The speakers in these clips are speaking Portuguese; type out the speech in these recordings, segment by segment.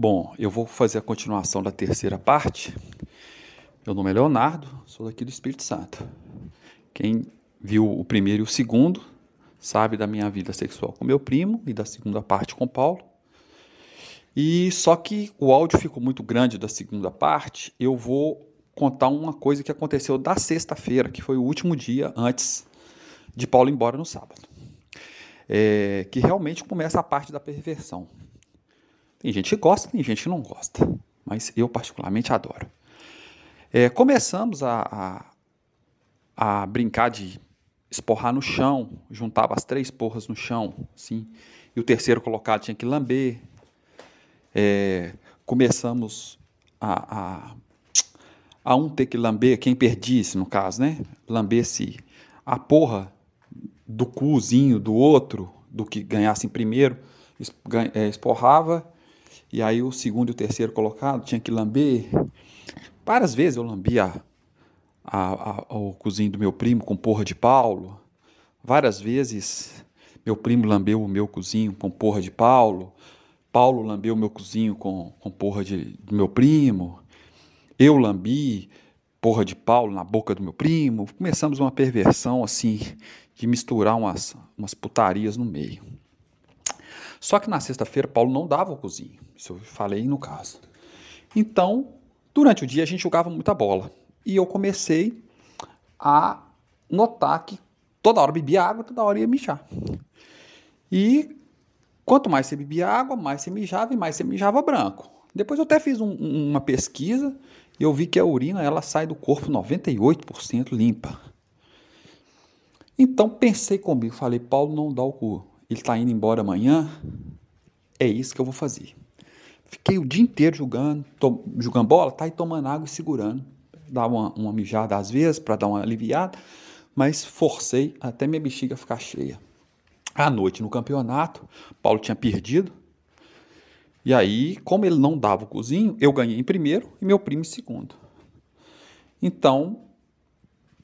Bom, eu vou fazer a continuação da terceira parte. Meu nome é Leonardo, sou daqui do Espírito Santo. Quem viu o primeiro e o segundo sabe da minha vida sexual com meu primo e da segunda parte com Paulo. E só que o áudio ficou muito grande da segunda parte, eu vou contar uma coisa que aconteceu da sexta-feira, que foi o último dia antes de Paulo ir embora no sábado. É, que realmente começa a parte da perversão. Tem gente que gosta, tem gente que não gosta, mas eu particularmente adoro. É, começamos a, a, a, brincar de esporrar no chão, juntava as três porras no chão, assim, e o terceiro colocado tinha que lamber. É, começamos a, a, a, um ter que lamber, quem perdisse no caso, né? Lambesse a porra do cuzinho do outro, do que ganhasse em primeiro, é, esporrava e aí o segundo e o terceiro colocado tinha que lamber. Várias vezes eu lambia a, a, o cozinho do meu primo com porra de Paulo. Várias vezes meu primo lambeu o meu cozinho com porra de Paulo. Paulo lambeu o meu cozinho com, com porra de, do meu primo. Eu lambi porra de Paulo na boca do meu primo. Começamos uma perversão assim de misturar umas, umas putarias no meio. Só que na sexta-feira Paulo não dava o cozinho. Isso eu falei no caso. Então, durante o dia a gente jogava muita bola. E eu comecei a notar que toda hora bebia água, toda hora ia mijar. E quanto mais você bebia água, mais você mijava e mais você mijava branco. Depois eu até fiz um, uma pesquisa e eu vi que a urina ela sai do corpo 98% limpa. Então pensei comigo, falei, Paulo não dá o cu ele está indo embora amanhã, é isso que eu vou fazer. Fiquei o dia inteiro jogando, jogando bola, tá aí tomando água e segurando. Dava uma, uma mijada às vezes para dar uma aliviada, mas forcei até minha bexiga ficar cheia. À noite no campeonato, Paulo tinha perdido. E aí, como ele não dava o cozinho, eu ganhei em primeiro e meu primo em segundo. Então,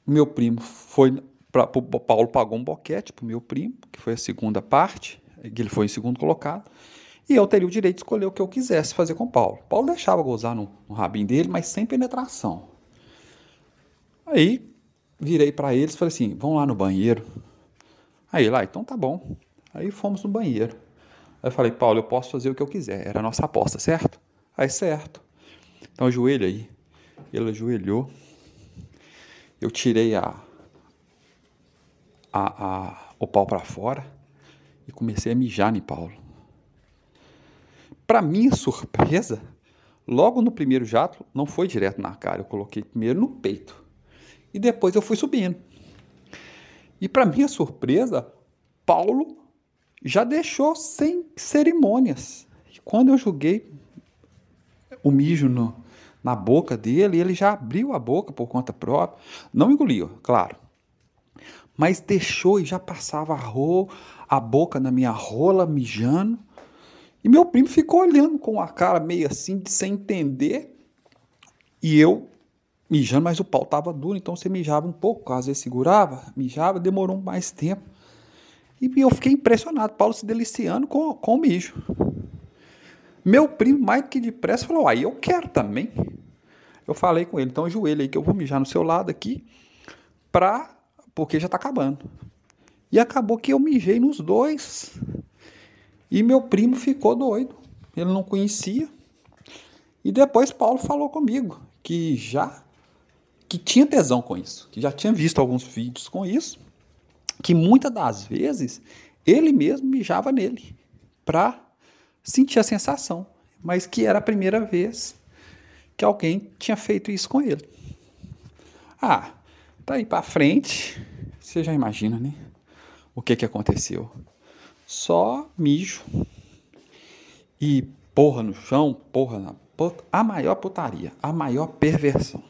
meu primo foi pra, Paulo pagou um boquete para o meu primo, que foi a segunda parte, que ele foi em segundo colocado, e eu teria o direito de escolher o que eu quisesse fazer com o Paulo. Paulo deixava gozar no, no rabinho dele, mas sem penetração. Aí virei para eles e falei assim: vão lá no banheiro. Aí lá, então tá bom. Aí fomos no banheiro. Aí eu falei, Paulo, eu posso fazer o que eu quiser. Era a nossa aposta, certo? Aí, certo. Então ajoelha aí. Ele ajoelhou. Eu tirei a, a, a, o pau para fora e comecei a mijar em Paulo. Para minha surpresa, logo no primeiro jato, não foi direto na cara, eu coloquei primeiro no peito. E depois eu fui subindo. E para minha surpresa, Paulo já deixou sem cerimônias. E quando eu joguei o mijo no, na boca dele, ele já abriu a boca por conta própria. Não engoliu, claro mas deixou e já passava a, ro, a boca na minha rola, mijando. E meu primo ficou olhando com a cara meio assim, de sem entender. E eu mijando, mas o pau estava duro, então você mijava um pouco, às vezes segurava, mijava, demorou mais tempo. E eu fiquei impressionado, Paulo se deliciando com, com o mijo. Meu primo, mais que depressa, falou: aí eu quero também. Eu falei com ele, então ajoelha aí que eu vou mijar no seu lado aqui, para porque já está acabando. E acabou que eu mijei nos dois. E meu primo ficou doido. Ele não conhecia. E depois Paulo falou comigo que já que tinha tesão com isso, que já tinha visto alguns vídeos com isso, que muitas das vezes ele mesmo mijava nele para sentir a sensação, mas que era a primeira vez que alguém tinha feito isso com ele. Ah, Daí para frente, você já imagina, né? O que que aconteceu? Só mijo e porra no chão, porra na a maior putaria, a maior perversão.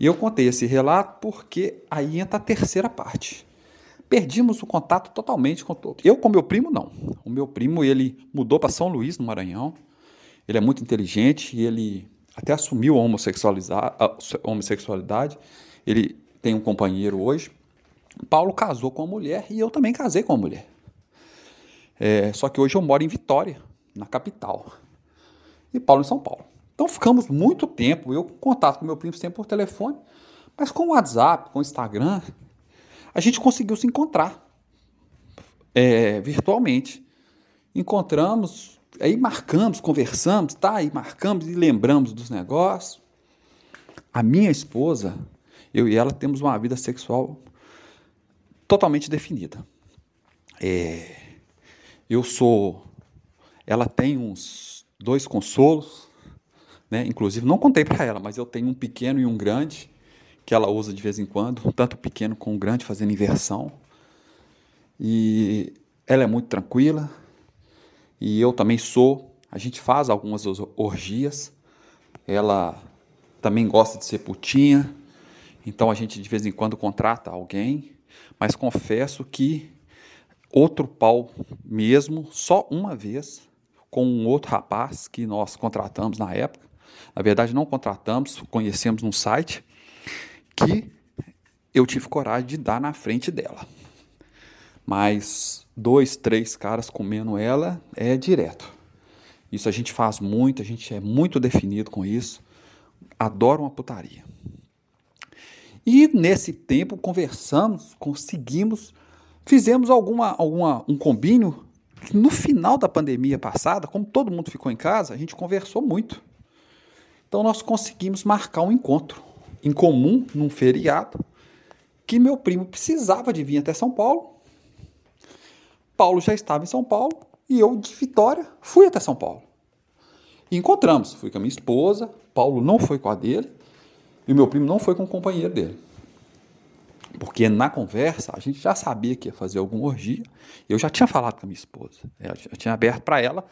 E eu contei esse relato porque aí entra a terceira parte. Perdimos o contato totalmente com todo. Eu com meu primo não. O meu primo ele mudou para São Luís, no Maranhão. Ele é muito inteligente e ele até assumiu a homossexualidade ele tem um companheiro hoje. Paulo casou com uma mulher e eu também casei com uma mulher. É, só que hoje eu moro em Vitória, na capital. e Paulo em São Paulo. Então ficamos muito tempo, eu contato com meu primo sempre por telefone, mas com o WhatsApp, com o Instagram, a gente conseguiu se encontrar é, virtualmente. Encontramos, aí marcamos, conversamos, tá? Aí marcamos e lembramos dos negócios. A minha esposa, eu e ela temos uma vida sexual totalmente definida. É, eu sou. Ela tem uns dois consolos, né? Inclusive, não contei para ela, mas eu tenho um pequeno e um grande que ela usa de vez em quando, tanto pequeno como grande, fazendo inversão. E ela é muito tranquila, e eu também sou. A gente faz algumas orgias. Ela também gosta de ser putinha, então a gente de vez em quando contrata alguém, mas confesso que outro pau mesmo, só uma vez, com um outro rapaz que nós contratamos na época. Na verdade, não contratamos, conhecemos num site que eu tive coragem de dar na frente dela. Mas dois, três caras comendo ela é direto. Isso a gente faz muito, a gente é muito definido com isso. Adoro uma putaria. E nesse tempo conversamos, conseguimos, fizemos alguma, alguma um combinho. No final da pandemia passada, como todo mundo ficou em casa, a gente conversou muito. Então nós conseguimos marcar um encontro em comum num feriado que meu primo precisava de vir até São Paulo. Paulo já estava em São Paulo e eu de Vitória fui até São Paulo. E encontramos, fui com a minha esposa, Paulo não foi com a dele e o meu primo não foi com o companheiro dele. Porque na conversa a gente já sabia que ia fazer alguma orgia. Eu já tinha falado com a minha esposa. Eu tinha aberto para ela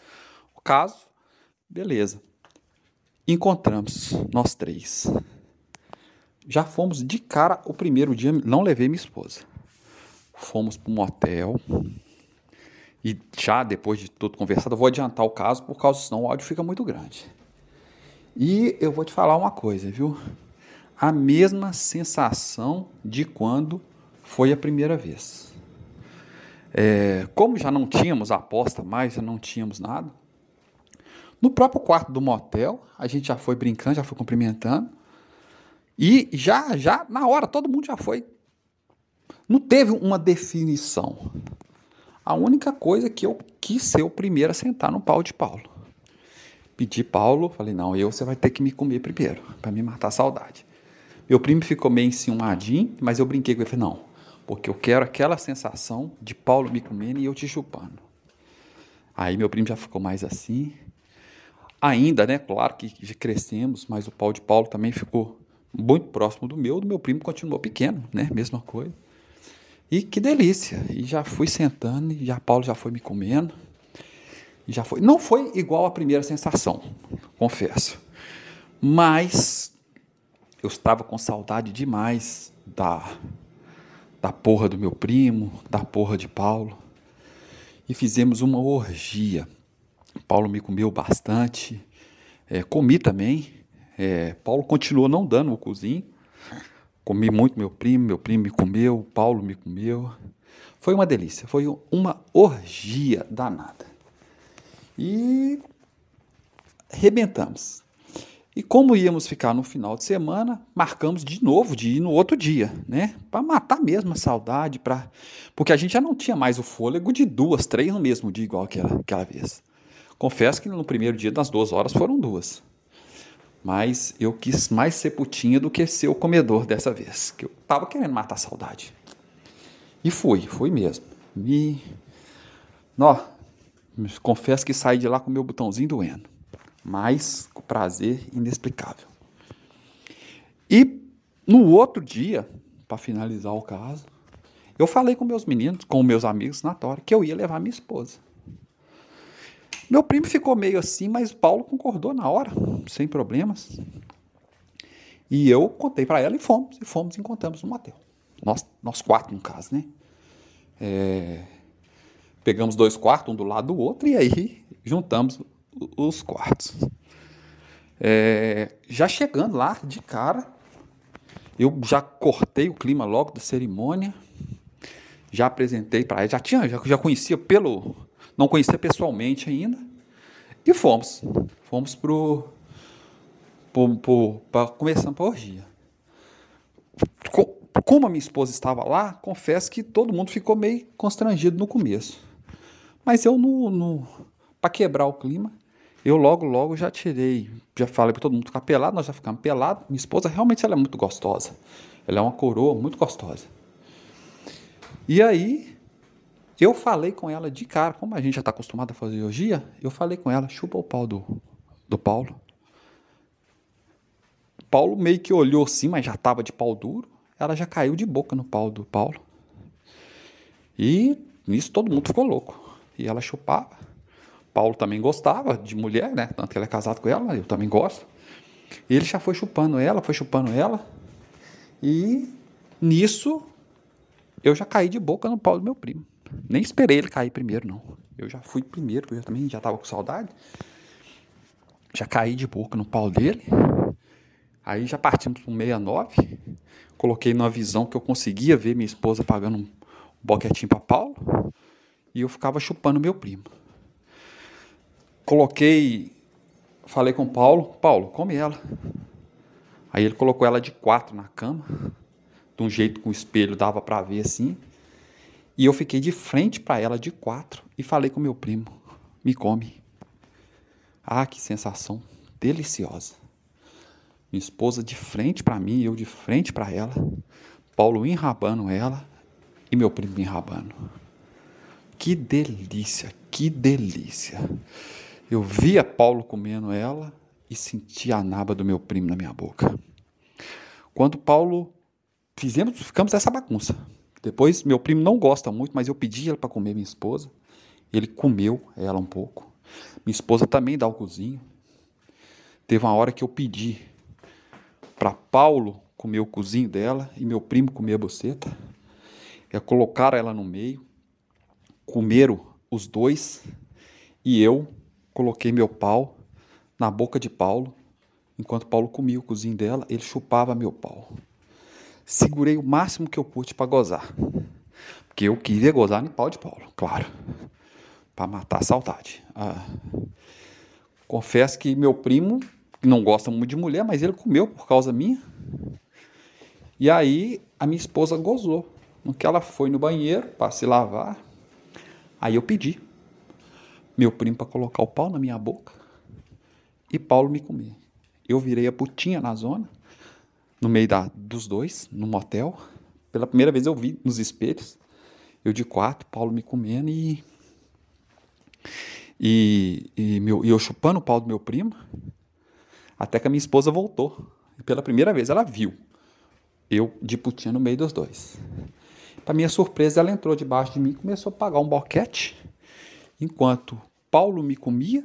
o caso. Beleza. Encontramos nós três já fomos de cara o primeiro dia, não levei minha esposa. Fomos para um motel. E já depois de tudo conversado, eu vou adiantar o caso, por causa senão o áudio fica muito grande. E eu vou te falar uma coisa, viu? A mesma sensação de quando foi a primeira vez. É, como já não tínhamos aposta mais, já não tínhamos nada, no próprio quarto do motel, a gente já foi brincando, já foi cumprimentando. E já, já, na hora, todo mundo já foi. Não teve uma definição. A única coisa que eu quis ser o primeiro a sentar no pau de Paulo. Pedi Paulo, falei, não, eu você vai ter que me comer primeiro, para me matar a saudade. Meu primo ficou meio enciumadinho, mas eu brinquei com ele, falei, não, porque eu quero aquela sensação de Paulo me comendo e eu te chupando. Aí meu primo já ficou mais assim. Ainda, né, claro que crescemos, mas o pau de Paulo também ficou muito próximo do meu, do meu primo continuou pequeno, né? Mesma coisa. E que delícia! E já fui sentando, e já Paulo já foi me comendo. Já foi. Não foi igual a primeira sensação, confesso. Mas eu estava com saudade demais da da porra do meu primo, da porra de Paulo. E fizemos uma orgia. Paulo me comeu bastante. É, comi também, é, Paulo continuou não dando o cozinho. Comi muito meu primo, meu primo me comeu, Paulo me comeu. Foi uma delícia, foi uma orgia danada. E rebentamos. E como íamos ficar no final de semana, marcamos de novo de ir no outro dia, né? Para matar mesmo a saudade, pra... porque a gente já não tinha mais o fôlego de duas, três no mesmo dia, igual aquela, aquela vez. Confesso que no primeiro dia, das duas horas, foram duas. Mas eu quis mais ser putinha do que ser o comedor dessa vez, que eu tava querendo matar a saudade. E fui, fui mesmo. Me. Nó, confesso que saí de lá com meu botãozinho doendo. Mas com prazer inexplicável. E no outro dia, para finalizar o caso, eu falei com meus meninos, com meus amigos na Tora, que eu ia levar minha esposa. Meu primo ficou meio assim, mas Paulo concordou na hora, sem problemas. E eu contei para ela e fomos, e fomos e encontramos no motel. Nós, nós quatro, no caso, né? É, pegamos dois quartos, um do lado do outro, e aí juntamos os quartos. É, já chegando lá, de cara, eu já cortei o clima logo da cerimônia, já apresentei para ela, já tinha, já, já conhecia pelo, não conhecia pessoalmente ainda. E fomos. fomos pro, pro, pro pra, começando para orgia. Como a minha esposa estava lá, confesso que todo mundo ficou meio constrangido no começo. Mas eu, no para quebrar o clima, eu logo, logo já tirei, já falei para todo mundo ficar pelado, nós já ficamos pelados. Minha esposa realmente ela é muito gostosa. Ela é uma coroa muito gostosa. E aí, eu falei com ela de cara, como a gente já está acostumado a fazer orgia, eu falei com ela, chupa o pau do, do Paulo. Paulo meio que olhou assim, mas já estava de pau duro. Ela já caiu de boca no pau do Paulo. E nisso todo mundo ficou louco. E ela chupava. Paulo também gostava de mulher, né? Tanto que ele é casado com ela, eu também gosto. E ele já foi chupando ela, foi chupando ela. E nisso eu já caí de boca no pau do meu primo. Nem esperei ele cair primeiro, não. Eu já fui primeiro, porque eu também já estava com saudade. Já caí de boca no pau dele. Aí já partimos para 69. Coloquei numa visão que eu conseguia ver minha esposa pagando um boquetinho para Paulo. E eu ficava chupando meu primo. Coloquei. Falei com Paulo: Paulo, come ela. Aí ele colocou ela de quatro na cama. De um jeito que o espelho dava para ver assim. E eu fiquei de frente para ela de quatro e falei com meu primo: me come. Ah, que sensação deliciosa. Minha esposa de frente para mim, eu de frente para ela. Paulo enrabando ela e meu primo enrabando. Que delícia, que delícia. Eu via Paulo comendo ela e sentia a naba do meu primo na minha boca. Quando Paulo fizemos, ficamos nessa bagunça. Depois, meu primo não gosta muito, mas eu pedi para comer minha esposa. Ele comeu ela um pouco. Minha esposa também dá o cozinho. Teve uma hora que eu pedi para Paulo comer o cozinho dela e meu primo comer a boceta. É colocaram ela no meio, comeram os dois e eu coloquei meu pau na boca de Paulo. Enquanto Paulo comia o cozinho dela, ele chupava meu pau segurei o máximo que eu pude para gozar. Porque eu queria gozar no pau de Paulo, claro. Para matar a saudade. Ah, confesso que meu primo não gosta muito de mulher, mas ele comeu por causa minha. E aí a minha esposa gozou. No que ela foi no banheiro para se lavar, aí eu pedi meu primo para colocar o pau na minha boca e Paulo me comer. Eu virei a putinha na zona no meio da, dos dois, no motel. Pela primeira vez eu vi nos espelhos. Eu de quatro, Paulo me comendo e. E, e, meu, e eu chupando o pau do meu primo. Até que a minha esposa voltou. E pela primeira vez ela viu. Eu de putinha no meio dos dois. Para minha surpresa, ela entrou debaixo de mim e começou a pagar um boquete. Enquanto Paulo me comia,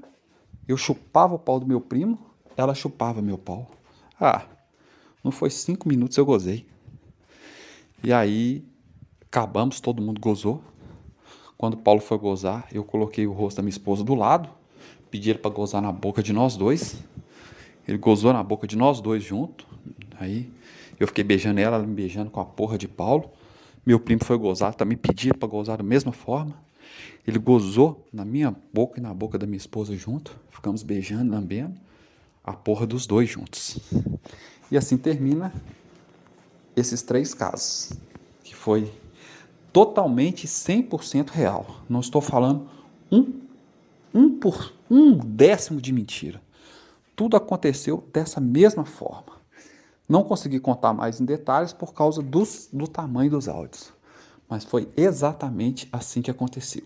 eu chupava o pau do meu primo, ela chupava meu pau. Ah, não foi cinco minutos eu gozei. E aí acabamos, todo mundo gozou. Quando Paulo foi gozar, eu coloquei o rosto da minha esposa do lado, pedi ele para gozar na boca de nós dois. Ele gozou na boca de nós dois junto. Aí eu fiquei beijando ela, ela me beijando com a porra de Paulo. Meu primo foi gozar, também pedi para gozar da mesma forma. Ele gozou na minha boca e na boca da minha esposa junto. Ficamos beijando, lambendo a porra dos dois juntos. E assim termina esses três casos, que foi totalmente 100% real. Não estou falando um, um, por, um décimo de mentira. Tudo aconteceu dessa mesma forma. Não consegui contar mais em detalhes por causa dos, do tamanho dos áudios. Mas foi exatamente assim que aconteceu.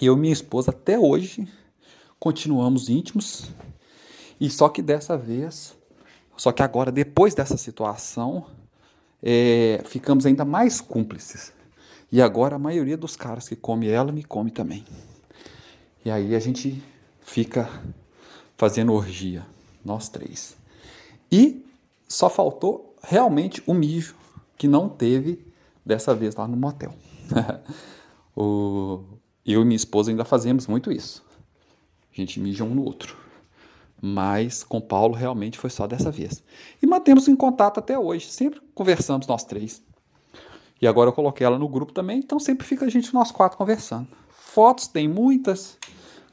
Eu e minha esposa até hoje continuamos íntimos. E só que dessa vez só que agora, depois dessa situação, é, ficamos ainda mais cúmplices. E agora a maioria dos caras que come ela me come também. E aí a gente fica fazendo orgia, nós três. E só faltou realmente o mijo, que não teve dessa vez lá no motel. o, eu e minha esposa ainda fazemos muito isso. A gente mija um no outro mas com Paulo realmente foi só dessa vez. E mantemos em contato até hoje, sempre conversamos nós três. E agora eu coloquei ela no grupo também, então sempre fica a gente nós quatro conversando. Fotos tem muitas,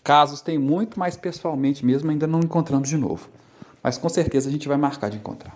Casos tem muito, mas pessoalmente mesmo ainda não encontramos de novo. Mas com certeza a gente vai marcar de encontrar.